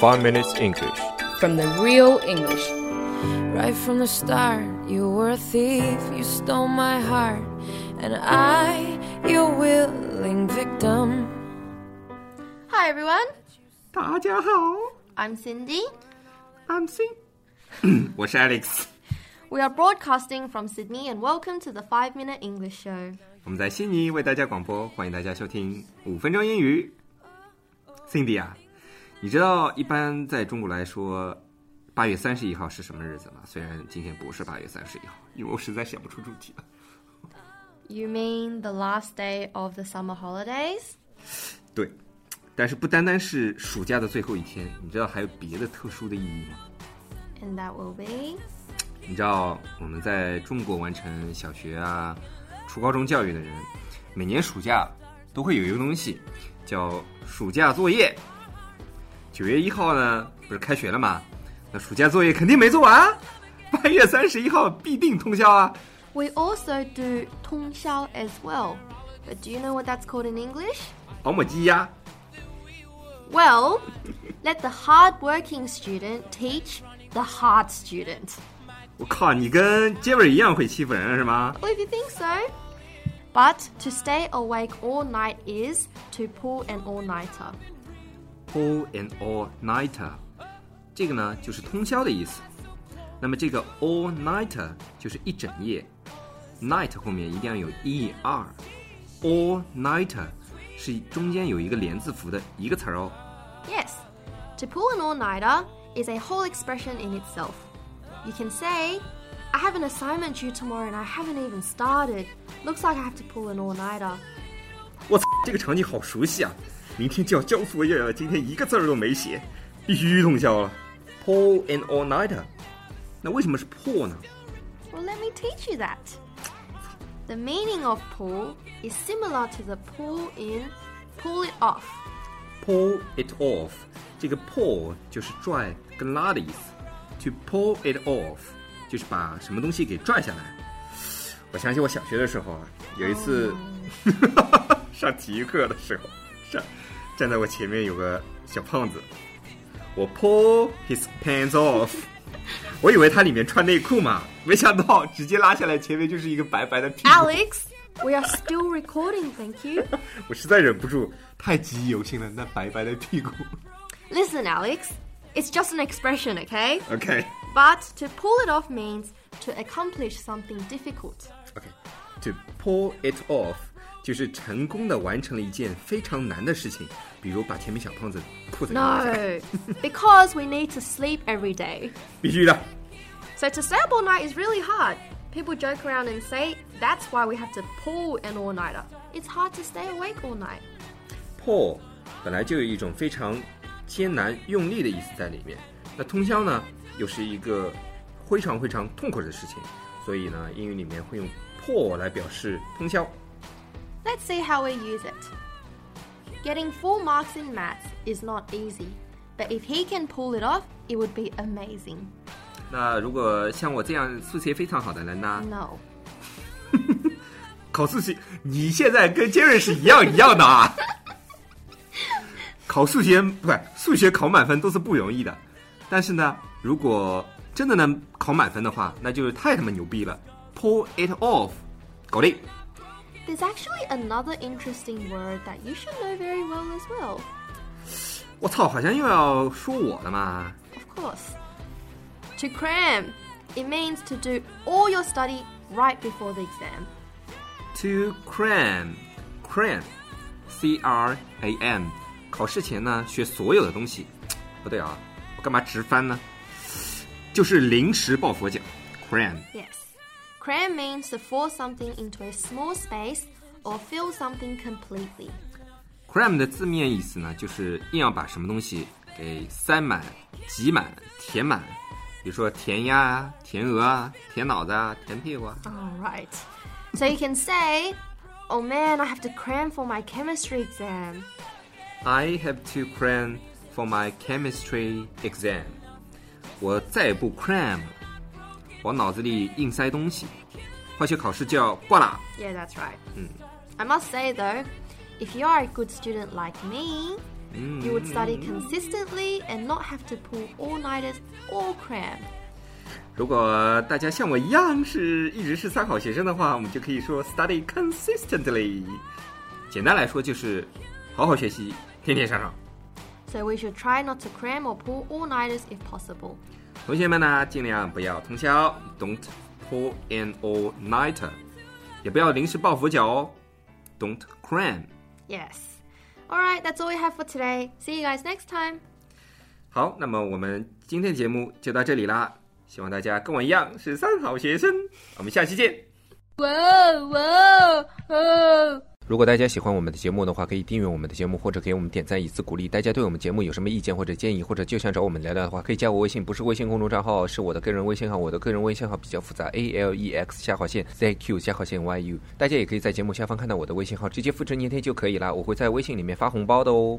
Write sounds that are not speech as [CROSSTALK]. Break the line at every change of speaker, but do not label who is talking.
5 Minutes English.
from the real English.
Right from the start, you were a thief, you stole my heart, and I, your willing victim.
Hi everyone,
大家好
I'm Cindy.
，I'm C，我是 Alex。 [COUGHS]
We are broadcasting from Sydney and welcome to the 5 Minute English Show.
我们在悉尼为大家广播，欢迎大家收听五分钟英语。Cindy 啊， 你知道一般在中国来说，八月三十一号是什么日子吗？虽然今天不是八月三十一号，因为我实在想不出主题了。
You mean the last day of the summer holidays?
对，但是不单单是暑假的最后一天，你知道还有别的特殊的意义吗
？And that will be
你知道我们在中国完成小学啊、初高中教育的人，每年暑假都会有一个东西叫暑假作业。九月一号呢，不是开学了吗？那暑假作业肯定没做完，八月三十一号必定通宵啊！
We [LAUGHS] also do 通宵 as well. But do you know what that's called in English?
熬抹鸡呀，
Well, [LAUGHS] let the hard-working student teach the hard student.
我靠，你跟杰伟一样会欺负人是吗？
Well, if you think so. But to stay awake all night is to pull an all-nighter.
Pull an all-nighter，这个呢就是通宵的意思。那么这个 all-nighter 就是一整夜，night 后面一定要有 er。all-nighter 是中间有一个连字符的一个词儿哦。
Yes, to pull an all-nighter is a whole expression in itself. You can say, I have an assignment due tomorrow and I haven't even started. Looks like I have to pull an all-nighter.
我操，这个场景好熟悉啊！ 明天就要交作业了，今天一个字儿都没写，必须通宵了。Pull an all-nighter，那为什么是 pull 呢
？Well, let me teach you that. The meaning of pull is similar to the pull in pull it off.
pull it off，这个 pull 就是拽跟拉的意思，to pull it off 就是把什么东西给拽下来。我想起我小学的时候啊，有一次、上体育课的时候，站站在我前面有个小胖子，我 pull his pants off，我以为他里面穿内裤嘛，没想到直接拉下来，前面就是一个白白的屁股。
Alex, we are still recording, thank you. [LAUGHS]
我实在忍不住，太记忆犹新了，那白白的屁股。
Listen, Alex, it's just an expression, okay?
OK。
But to pull it off means to accomplish something difficult.
OK，to、pull it off 就是成功的完成了一件非常难的事情，比如把前面小胖子裤子给拉下来
No, because we need to sleep every day.
必须的。
So to stay up all night is really hard. People joke around and say that's why we have to pull an all-nighter. It's hard to stay awake all night.
pull 本来就有一种非常艰难用力的意思在里面，那通宵呢又是一个非常非常痛苦的事情，所以呢英语里面会用 pull 来表示通宵。
Let's see how we use it. Getting full marks in maths is not easy, but if he can pull it off, it would be amazing.
那如果像我这样数学非常好的人呢，
No. [LAUGHS] [LAUGHS]
考数学，你现在跟杰瑞是一样一样的啊！考数学不是数学考满分都是不容易的，但是呢，如果真的能考满分的话，那就是太他妈牛逼了！Pull it off，搞定！
There's actually another interesting word that you should know very well as well. [SIGHS]
我操，好像又要说我了嘛！
Of course. To cram. It means to do all your study right before the exam.
To cram，cram，c r a m，考试前呢学所有的东西，不对啊，我干嘛直翻呢？就是临时抱佛脚，cram。 [TSK] [TSK]
Yes. Cram means to force something into a small space or fill something completely.
cram 的字面意思呢，就是硬要把什么东西给塞满、挤满、填满。比如说填鸭啊、填鹅啊、填脑子啊、填屁股啊。
All right. So you can say, "Oh man, I have to cram for my chemistry exam."
I have to cram for my chemistry exam。我再也不 cram 了， 往脑子里硬塞东西。化学考试就要挂啦。
Yeah, that's right. I must say though, if you are a good student like me, You would study consistently and not have to pull all-nighters or cram.
如果大家像我一样是一直是三好学生的话，我们就可以说 study consistently。简单来说就是好好学习，天天上上。
So we should try not to cram or pull all-nighters if possible.
同学们呢，尽量不要通宵，Don't pull an all-nighter，也不要临时抱佛脚哦，Don't cram。
Yes. All right, that's all we have for today. See you guys next time.
好，那么我们今天的节目就到这里啦，希望大家跟我一样是三好学生，我们下期见。
Whoa, whoa, whoa.
如果大家喜欢我们的节目的话，可以订阅我们的节目，或者给我们点赞以资鼓励。大家对我们节目有什么意见或者建议，或者就想找我们聊聊的话，可以加我微信，不是微信公众账号，是我的个人微信号。我的个人微信号比较复杂，A L E X 下划线 Z Q 下划线 Y U。大家也可以在节目下方看到我的微信号，直接复制粘贴就可以啦。我会在微信里面发红包的哦。